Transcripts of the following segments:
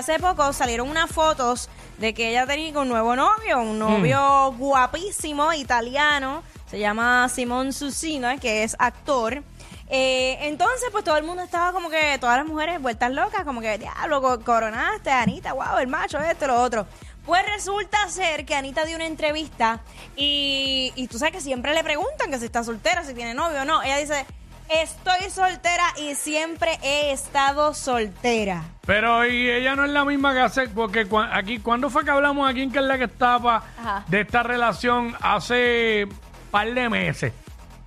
Hace poco salieron unas fotos de que ella tenía un nuevo novio, un novio guapísimo italiano, se llama Simón Susina, que es actor. Eh, entonces, pues todo el mundo estaba como que, todas las mujeres vueltas locas, como que, diablo, co- coronaste, Anita, wow, el macho, esto, lo otro. Pues resulta ser que Anita dio una entrevista y, y tú sabes que siempre le preguntan que si está soltera, si tiene novio o no. Ella dice, estoy soltera y siempre he estado soltera. Pero y ella no es la misma que hace, porque cua- aquí, ¿cuándo fue que hablamos aquí en que es la que estaba Ajá. de esta relación hace par de meses?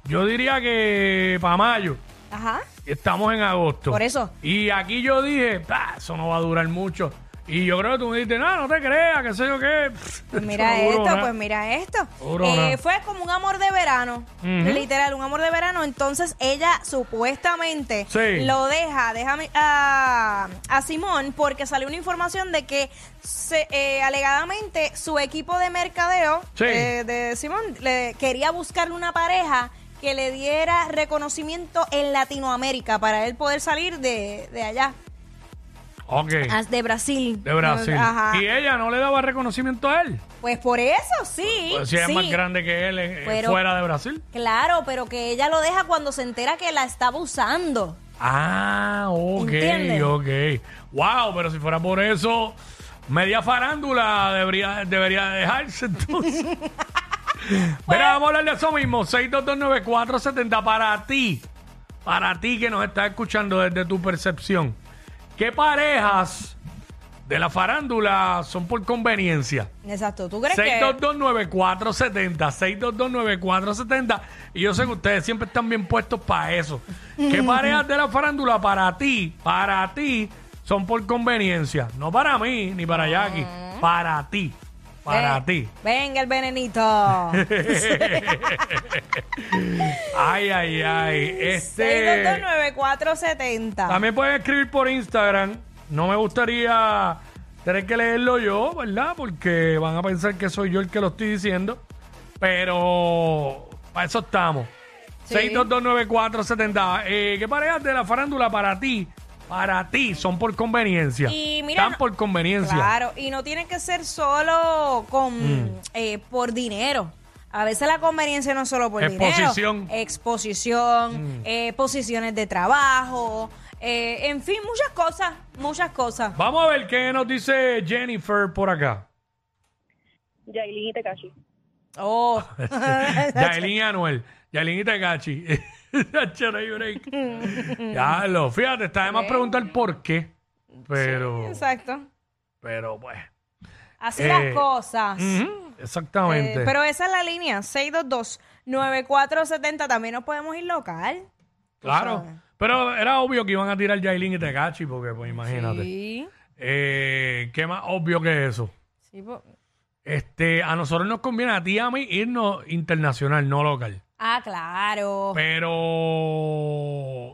Yo diría que para mayo. Ajá. Estamos en agosto. Por eso. Y aquí yo dije, "Ah, eso no va a durar mucho. Y yo creo que tú me dijiste, no, no te creas, que sé yo qué. Pues mira no esto, nada". pues mira esto. Eh, fue como un amor de verano, literal, un amor de verano. Entonces ella supuestamente Sí. lo deja, déjame a, a Simón porque salió una información de que se- eh, alegadamente su equipo de mercadeo Sí. eh, de Simón le quería buscarle una pareja que le diera reconocimiento en Latinoamérica para él poder salir de, de allá, Ok. ah, de Brasil. De Brasil. Ajá. Y ella no le daba reconocimiento a él. Pues por eso sí. Pues si ella sí. es más grande que él eh, Pero- fuera de Brasil. Claro, pero que ella lo deja cuando se entera que la estaba usando. Ah, ok, ¿Entiendes? ok. Wow, pero si fuera por eso, media farándula debería, debería dejarse entonces. Mira, vamos a hablar de eso mismo. 6229470 para ti. Para ti que nos estás escuchando desde tu percepción. ¿Qué parejas de la farándula son por conveniencia? Exacto. ¿Tú crees que 6229470, 6229470. Y yo sé que ustedes siempre están bien puestos para eso. ¿Qué parejas de la farándula para ti, para ti, son por conveniencia? No para mí, ni para Jackie. Para ti. Para Ven- ti. Venga el venenito. Ay, ay, ay. Este. 6229470. También pueden escribir por Instagram. No me gustaría tener que leerlo yo, ¿verdad? Porque van a pensar que soy yo el que lo estoy diciendo. Pero para eso estamos. Sí. 6229470. Eh, ¿Qué parejas de la farándula para ti? Para ti son por conveniencia. Y mira, Están por conveniencia. Claro, y no tiene que ser solo con Mm. eh, por dinero. A veces la conveniencia no es solo por Exposición. Mm. dinero. Exposición, eh, posiciones de trabajo, eh, en fin, muchas cosas, muchas cosas. Vamos a ver qué nos dice Jennifer por acá. Yailin y Tekashi. Oh, Yailin y Anuel. Yailin y Tecachi. Ya lo, fíjate, está de más preguntar por qué. Pero, exacto. pero pues. Así Eh, las cosas. ujú, exactamente. Eh, pero esa es la línea, 622-9470. También nos podemos ir local. claro. sabes. Pero era obvio que iban a tirar Yailin y Tecachi, porque pues imagínate. Sí. Eh, ¿Qué más obvio que eso? Sí, po- Este, a nosotros nos conviene a ti y a mí irnos internacional, no local. Ah, claro. Pero,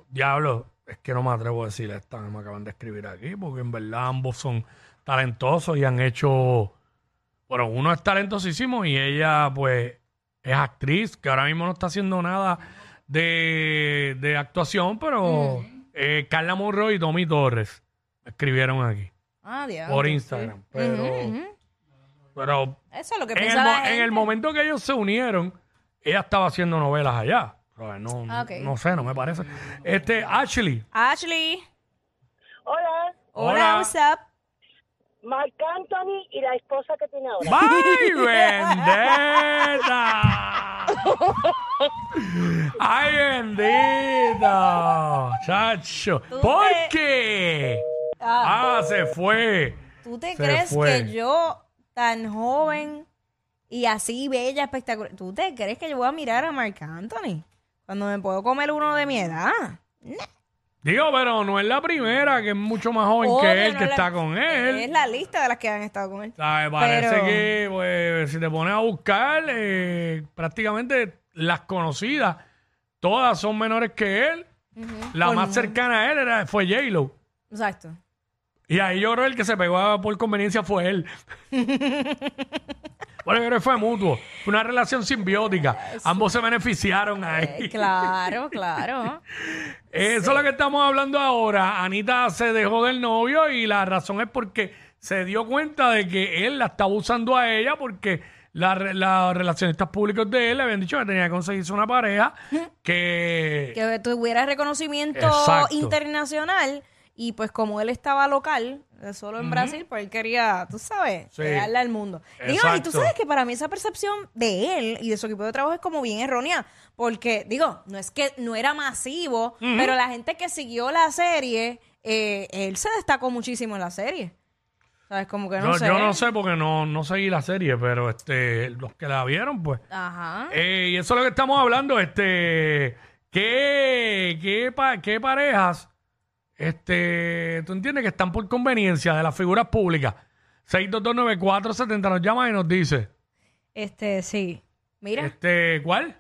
diablo, es que no me atrevo a decir esta me acaban de escribir aquí, porque en verdad ambos son talentosos y han hecho. Bueno, uno es talentosísimo y ella, pues, es actriz, que ahora mismo no está haciendo nada de, de actuación, pero eh, Carla Monroe y Tommy Torres me escribieron aquí Ah, Dios. por Instagram. Pero, pero Eso es lo que en el, piensa mo- la en gente. el momento que ellos se unieron, ella estaba haciendo novelas allá. Pero no, Ah, ok. no sé, no me parece. Este, Ashley. Ashley. Hola, Hola, Hola. what's up? Marc Anthony y la esposa que tiene ahora. ¡Ay, bendita! ¡Ay, bendita! Chacho. ¿Por te- qué? Ah, Ah, se fue. ¿Tú te se crees fue. que yo, tan joven y así bella, espectacular, ¿tú te crees que yo voy a mirar a Marc Anthony cuando me puedo comer uno de mi edad? Digo, pero no es la primera, que es mucho más joven Obvio, que él, no que la- está con él. Es la lista de las que han estado con él. ¿Sabes? Parece Pero- que, pues, si te pones a buscar, eh, prácticamente las conocidas, todas son menores que él. La Por más cercana a él era, fue J-Lo. Exacto. Y ahí yo creo que el que se pegó a- por conveniencia fue él. bueno, yo creo que fue mutuo. Fue una relación simbiótica. Ambos se beneficiaron ahí. Eh, claro, claro. Eso es lo que estamos hablando ahora. Anita se dejó del novio y la razón es porque se dio cuenta de que él la estaba usando a ella porque la re- los relacionistas públicos de él le habían dicho que tenía que conseguirse una pareja que... Que tuviera reconocimiento Exacto. internacional y pues como él estaba local, solo en Brasil, pues él quería, tú sabes, Sí. darle al mundo. Digo, y tú sabes que para mí esa percepción de él y de su equipo de trabajo es como bien errónea, porque digo, no es que no era masivo, pero la gente que siguió la serie, eh, él se destacó muchísimo en la serie. ¿Sabes? Como que no sé. yo no sé porque no, no seguí la serie, pero este los que la vieron, pues... Ajá. Eh, y eso es lo que estamos hablando, este, ¿qué, qué, pa- qué parejas, este, tú entiendes que están por conveniencia de las figuras públicas? 6229470 nos llama y nos dice, Este, sí. Mira. este, ¿cuál?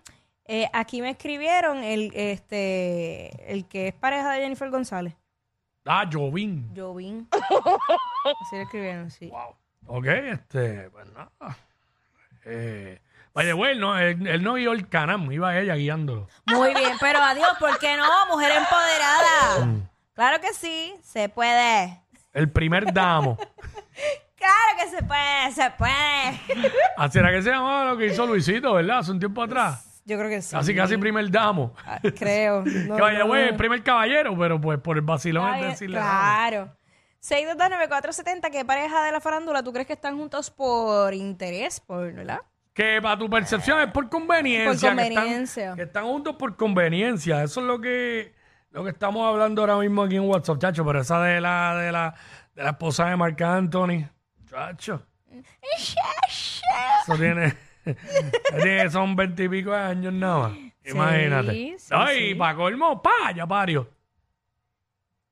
Eh, aquí me escribieron el, este, el que es pareja de Jennifer González. Ah, Jovín. Jovín. Así le escribieron, sí. Wow. Ok, este, pues nada. Eh, vaya, bueno, él, él no guió el canam, iba ella guiándolo. Muy bien, pero adiós, ¿por qué no? Mujer empoderada. Claro que sí, se puede. El primer damo. Claro que se puede, se puede. Así era que se llamaba lo que hizo Luisito, ¿verdad? Hace un tiempo atrás. Yo creo que sí. Casi, casi primer damo. Ah, Creo. No, que vaya, no, güey, no. el primer caballero, pero pues por el vacilón Está es decirle. Claro. 6229470, ¿qué pareja de la farándula tú crees que están juntos por interés? Por, ¿Verdad? Que para tu percepción es por conveniencia. Por que están- conveniencia. Que están, juntos por conveniencia. Eso es lo que, lo que estamos hablando ahora mismo aquí en WhatsApp, chacho. Pero esa de la, de la, de la esposa de Marc Anthony, chacho. Eso tiene, tiene- son veintipico de años nada más. Imagínate. sí, No, y sí. para colmo, pa, ya parió.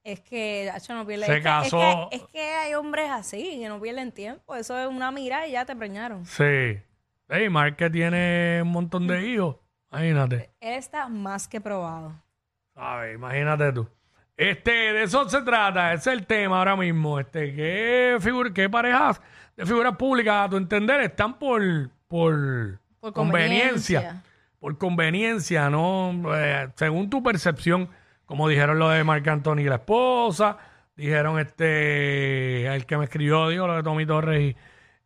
Es que, Hacho, no pierde Se es que-. Es que, es que hay hombres así que no pierden tiempo. Eso es una mira y ya te preñaron. Sí. Hey, Mark que tiene un montón de hijos. Imagínate. Él está más que probado. ¿Sabes? Imagínate tú. Este, de eso se trata, ese es el tema ahora mismo. Este, ¿qué, figura, qué parejas de figuras públicas, a tu entender, están por, por, Por conveniencia? conveniencia. Por conveniencia, ¿no? Eh, según tu percepción, como dijeron lo de Marc Anthony y la esposa, dijeron este, el que me escribió, digo, lo de Tommy Torres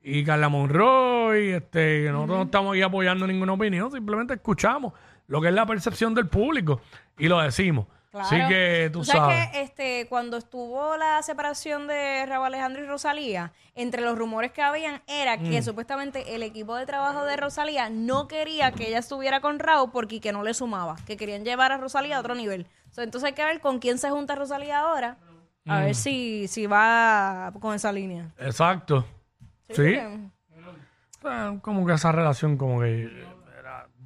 y, y Carla Monroy, este, que nosotros no estamos aquí apoyando ninguna opinión, simplemente escuchamos lo que es la percepción del público y lo decimos. Así Claro. que tú, sabes, sabes. que este, cuando estuvo la separación de Raúl Alejandro y Rosalía, entre los rumores que habían era que Mm. supuestamente el equipo de trabajo de Rosalía no quería que ella estuviera con Raúl porque que no le sumaba, que querían llevar a Rosalía a otro nivel. So, entonces hay que ver con quién se junta Rosalía ahora, a Mm. ver si, si va con esa línea. Exacto. Sí. Como que esa relación, como que.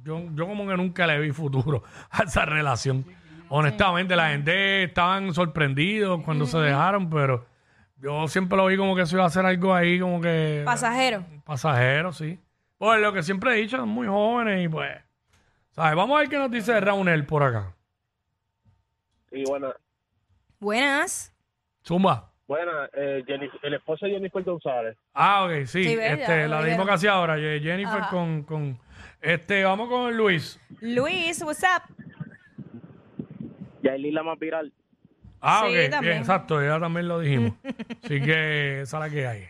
Yo, yo como que nunca le vi futuro a esa relación. Honestamente, la gente estaban sorprendidos cuando se dejaron, pero yo siempre lo vi como que eso iba a ser algo ahí, como que. Pasajero. Pasajero, sí. Pues lo que siempre he dicho, son muy jóvenes y pues. ¿Sabes? Vamos a ver qué nos dice Raunel por acá. Y bueno, Buenas. Zumba. bueno eh, Jennifer- el esposo de Jennifer González. Ah, ok, sí. Sí, este, ya lo la dijeron. dimos casi ahora. Ye- Jennifer Ajá. con, con. Este, vamos con Luis. Luis, what's up? Yailin la más viral. Ah, Sí, ok, bien, también. exacto, ya también lo dijimos. Así que esa es la que hay.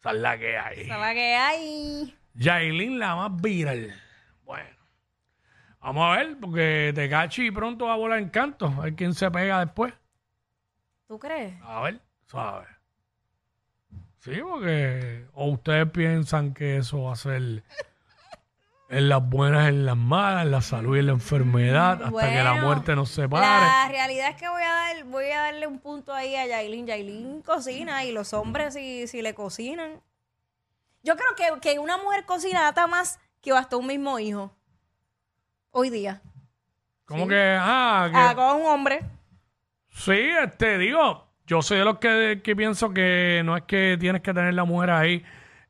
Esa es la que hay. ¿Sabes qué hay? Yailin, la más viral. Bueno. Vamos a ver, porque Tecachi pronto va a volar en canto. A ver quién se pega después. ¿Tú crees? A ver, ¿sabes? Sí, porque. O ustedes piensan que eso va a ser en las buenas, en las malas, en la salud y en la enfermedad, hasta que la muerte nos separe. La realidad es que voy a, dar, voy a darle un punto ahí a Yailin. Yailin cocina y los hombres si, si le cocinan. Yo creo que, que una mujer cocina hasta más que hasta un mismo hijo. Hoy día. Como que, ah, que. Ah, con un hombre. Sí, este, digo, yo soy de los que, que pienso que no es que tienes que tener la mujer ahí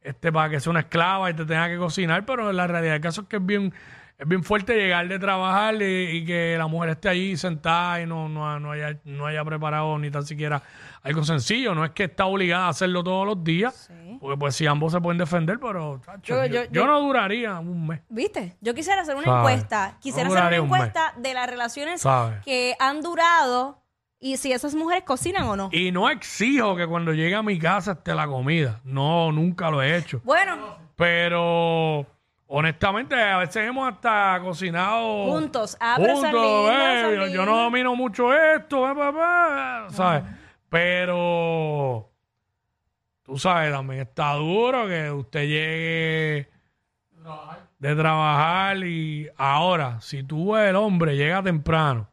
este, para que sea una esclava y te tenga que cocinar, pero la realidad del caso es que es bien, es bien fuerte llegar de trabajar y, y que la mujer esté allí sentada y no, no, no haya, no haya preparado ni tan siquiera algo sencillo. No es que está obligada a hacerlo todos los días, porque pues si ambos se pueden defender, pero chacho, Yo- yo, yo- yo yo- no duraría un mes. ¿Viste? Yo quisiera hacer una encuesta. Quisiera No hacer una un encuesta de las relaciones que han durado y si esas mujeres cocinan o no. Y no exijo que cuando llegue a mi casa esté la comida. No, nunca lo he hecho. Bueno, Pero honestamente, a veces hemos hasta cocinado Juntos. Es juntos, eh, yo, no domino mucho esto, eh, papá, ¿sabes? Pero tú sabes, también está duro que usted llegue de trabajar y ahora, si tú el hombre llega temprano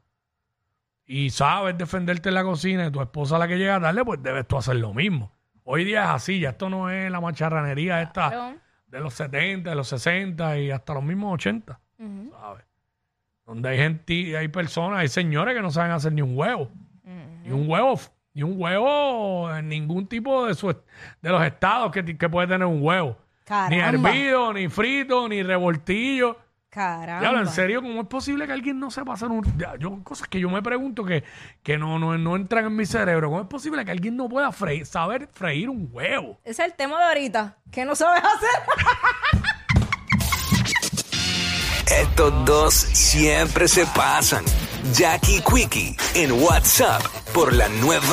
y sabes defenderte en la cocina y tu esposa la que llega tarde, pues debes tú hacer lo mismo. Hoy día es así, ya esto no es la macharranería esta Claro. de los 70, de los 60 y hasta los mismos 80, ¿sabes? Donde hay gente, hay personas, hay señores que no saben hacer ni un huevo. Ni un huevo, ni un huevo en ningún tipo de, su, de los estados que, ti- que puede tener un huevo. Ni hervido, ni frito, ni revoltillo. Caramba. Diablo, en serio, ¿cómo es posible que alguien no sepa hacer un... ya, Yo, cosas que yo me pregunto que, que no, no, no entran en mi cerebro. ¿Cómo es posible que alguien no pueda freír, saber freír un huevo? Ese es el tema de ahorita. que no sabes hacer? Estos dos siempre se pasan. Jackie Quickie en WhatsApp por la nueva